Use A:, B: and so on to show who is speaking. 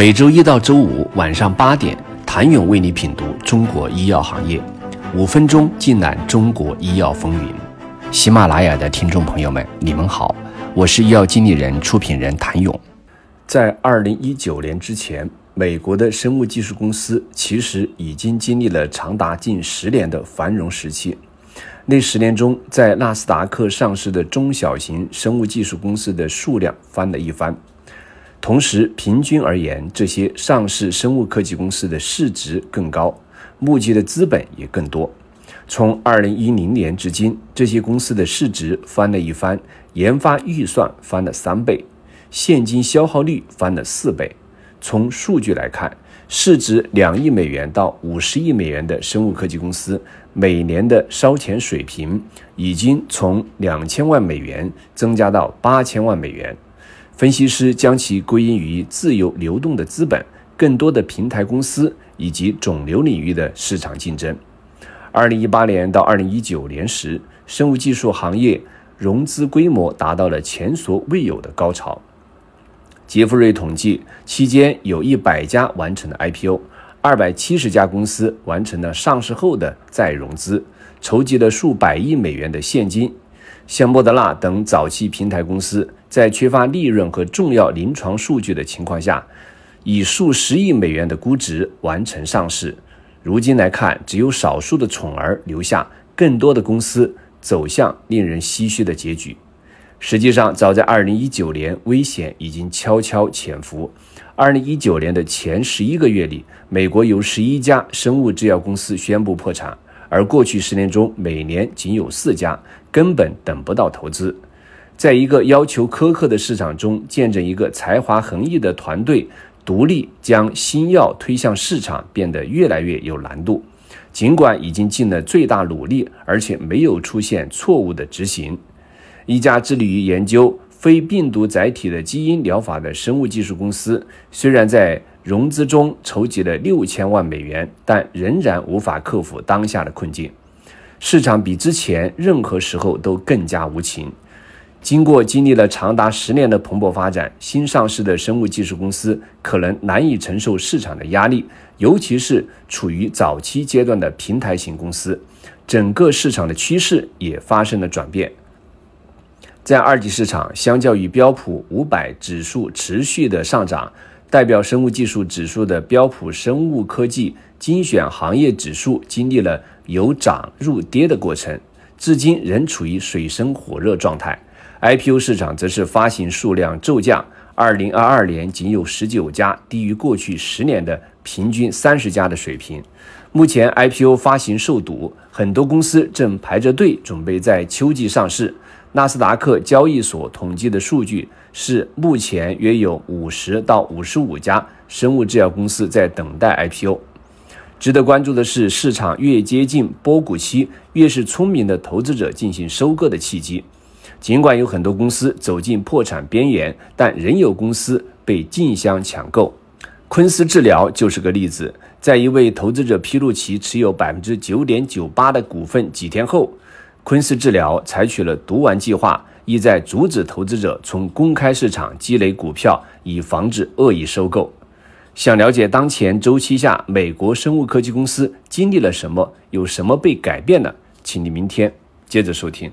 A: 每周一到周五晚上八点，谭勇为你品读中国医药行业，五分钟尽览中国医药风云。喜马拉雅的听众朋友们，你们好，我是医药经理人、出品人谭勇。在二零一九年之前，美国的生物技术公司其实已经经历了长达近十年的繁荣时期。那十年中，在纳斯达克上市的中小型生物技术公司的数量翻了一番。同时，平均而言，这些上市生物科技公司的市值更高，募集的资本也更多。从2010年至今，这些公司的市值翻了一番，研发预算翻了三倍，现金消耗率翻了四倍。从数据来看，市值两亿美元到五十亿美元的生物科技公司，每年的烧钱水平已经从两千万美元增加到八千万美元。分析师将其归因于自由流动的资本、更多的平台公司以及肿瘤领域的市场竞争。二零一八年到二零一九年时，生物技术行业融资规模达到了前所未有的高潮。杰弗瑞统计，期间有一百家完成了 IPO，二百七十家公司完成了上市后的再融资，筹集了数百亿美元的现金。像莫德纳等早期平台公司。在缺乏利润和重要临床数据的情况下，以数十亿美元的估值完成上市。如今来看，只有少数的宠儿留下，更多的公司走向令人唏嘘的结局。实际上，早在2019年，危险已经悄悄潜伏。2019年的前十一个月里，美国有十一家生物制药公司宣布破产，而过去十年中，每年仅有四家，根本等不到投资。在一个要求苛刻的市场中，见证一个才华横溢的团队独立将新药推向市场，变得越来越有难度。尽管已经尽了最大努力，而且没有出现错误的执行。一家致力于研究非病毒载体的基因疗法的生物技术公司，虽然在融资中筹集了六千万美元，但仍然无法克服当下的困境。市场比之前任何时候都更加无情。经过经历了长达十年的蓬勃发展，新上市的生物技术公司可能难以承受市场的压力，尤其是处于早期阶段的平台型公司。整个市场的趋势也发生了转变。在二级市场，相较于标普五百指数持续的上涨，代表生物技术指数的标普生物科技精选行业指数经历了由涨入跌的过程，至今仍处于水深火热状态。IPO 市场则是发行数量骤降，二零二二年仅有十九家，低于过去十年的平均三十家的水平。目前 IPO 发行受堵，很多公司正排着队准备在秋季上市。纳斯达克交易所统计的数据是，目前约有五十到五十五家生物制药公司在等待 IPO。值得关注的是，市场越接近波谷期，越是聪明的投资者进行收割的契机。尽管有很多公司走进破产边缘，但仍有公司被竞相抢购。昆斯治疗就是个例子。在一位投资者披露其持有百分之九点九八的股份几天后，昆斯治疗采取了毒丸计划，意在阻止投资者从公开市场积累股票，以防止恶意收购。想了解当前周期下美国生物科技公司经历了什么，有什么被改变的，请你明天接着收听。